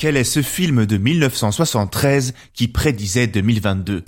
Quel est ce film de 1973 qui prédisait 2022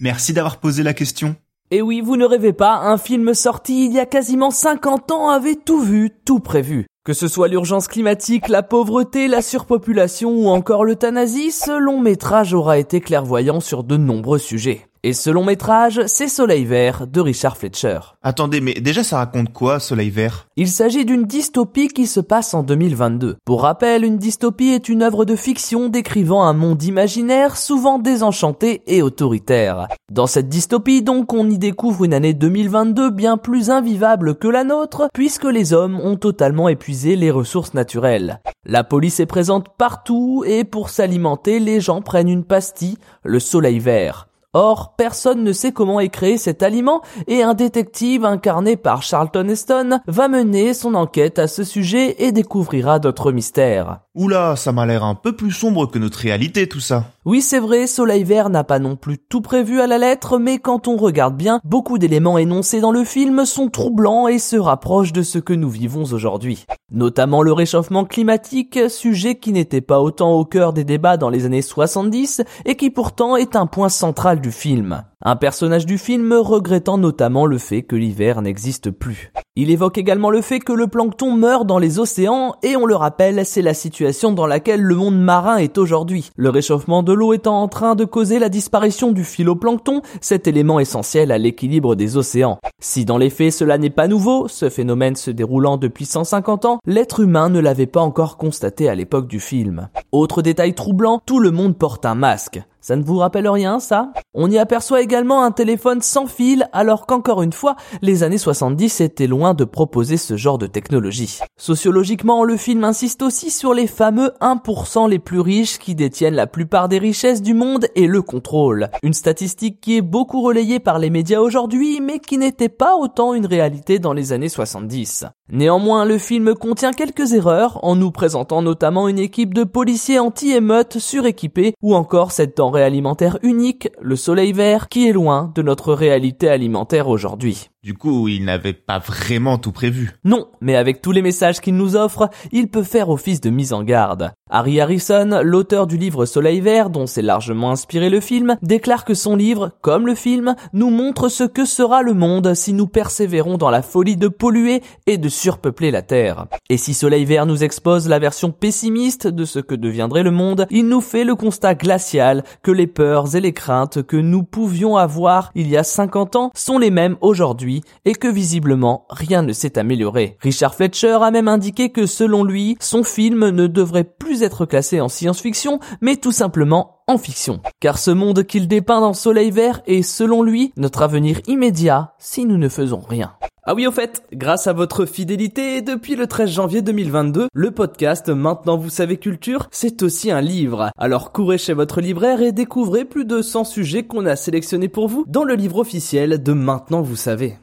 Merci d'avoir posé la question. Et oui, vous ne rêvez pas, un film sorti il y a quasiment 50 ans avait tout vu, tout prévu. Que ce soit l'urgence climatique, la pauvreté, la surpopulation ou encore l'euthanasie, ce long métrage aura été clairvoyant sur de nombreux sujets. Et ce long métrage, c'est Soleil Vert de Richard Fletcher. Attendez, mais déjà ça raconte quoi, Soleil Vert? Il s'agit d'une dystopie qui se passe en 2022. Pour rappel, une dystopie est une œuvre de fiction décrivant un monde imaginaire souvent désenchanté et autoritaire. Dans cette dystopie donc, on y découvre une année 2022 bien plus invivable que la nôtre, puisque les hommes ont totalement épuisé les ressources naturelles. La police est présente partout et pour s'alimenter, les gens prennent une pastille, le Soleil Vert. Or, personne ne sait comment est créé cet aliment et un détective incarné par Charlton Heston va mener son enquête à ce sujet et découvrira d'autres mystères. Oula, ça m'a l'air un peu plus sombre que notre réalité tout ça. Oui, c'est vrai, Soleil Vert n'a pas non plus tout prévu à la lettre, mais quand on regarde bien, beaucoup d'éléments énoncés dans le film sont troublants et se rapprochent de ce que nous vivons aujourd'hui. Notamment le réchauffement climatique, sujet qui n'était pas autant au cœur des débats dans les années 70 et qui pourtant est un point central du film. Un personnage du film regrettant notamment le fait que l'hiver n'existe plus. Il évoque également le fait que le plancton meurt dans les océans et on le rappelle, c'est la situation dans laquelle le monde marin est aujourd'hui. Le réchauffement de l'eau étant en train de causer la disparition du phytoplancton, cet élément essentiel à l'équilibre des océans. Si dans les faits cela n'est pas nouveau, ce phénomène se déroulant depuis 150 ans, l'être humain ne l'avait pas encore constaté à l'époque du film. Autre détail troublant, tout le monde porte un masque. Ça ne vous rappelle rien, ça? On y aperçoit également un téléphone sans fil, alors qu'encore une fois, les années 70 étaient loin de proposer ce genre de technologie. Sociologiquement, le film insiste aussi sur les fameux 1% les plus riches qui détiennent la plupart des richesses du monde et le contrôle. Une statistique qui est beaucoup relayée par les médias aujourd'hui, mais qui n'était pas autant une réalité dans les années 70. Néanmoins, le film contient quelques erreurs en nous présentant notamment une équipe de policiers anti-émeutes suréquipés ou encore cette denrée alimentaire unique, le soleil vert, qui est loin de notre réalité alimentaire aujourd'hui. Du coup, il n'avait pas vraiment tout prévu. Non, mais avec tous les messages qu'il nous offre, il peut faire office de mise en garde. Harry Harrison, l'auteur du livre Soleil Vert, dont s'est largement inspiré le film, déclare que son livre, comme le film, nous montre ce que sera le monde si nous persévérons dans la folie de polluer et de surpeupler la Terre. Et si Soleil Vert nous expose la version pessimiste de ce que deviendrait le monde, il nous fait le constat glacial que les peurs et les craintes que nous pouvions avoir il y a 50 ans sont les mêmes aujourd'hui et que visiblement rien ne s'est amélioré. Richard Fletcher a même indiqué que selon lui, son film ne devrait plus être classé en science-fiction, mais tout simplement en fiction. Car ce monde qu'il dépeint dans Soleil Vert est, selon lui, notre avenir immédiat si nous ne faisons rien. Ah oui, au fait, grâce à votre fidélité, depuis le 13 janvier 2022, le podcast Maintenant vous savez culture, c'est aussi un livre. Alors courez chez votre libraire et découvrez plus de 100 sujets qu'on a sélectionnés pour vous dans le livre officiel de Maintenant vous savez.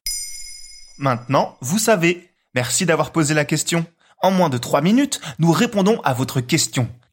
Maintenant, vous savez. Merci d'avoir posé la question. En moins de 3 minutes, nous répondons à votre question.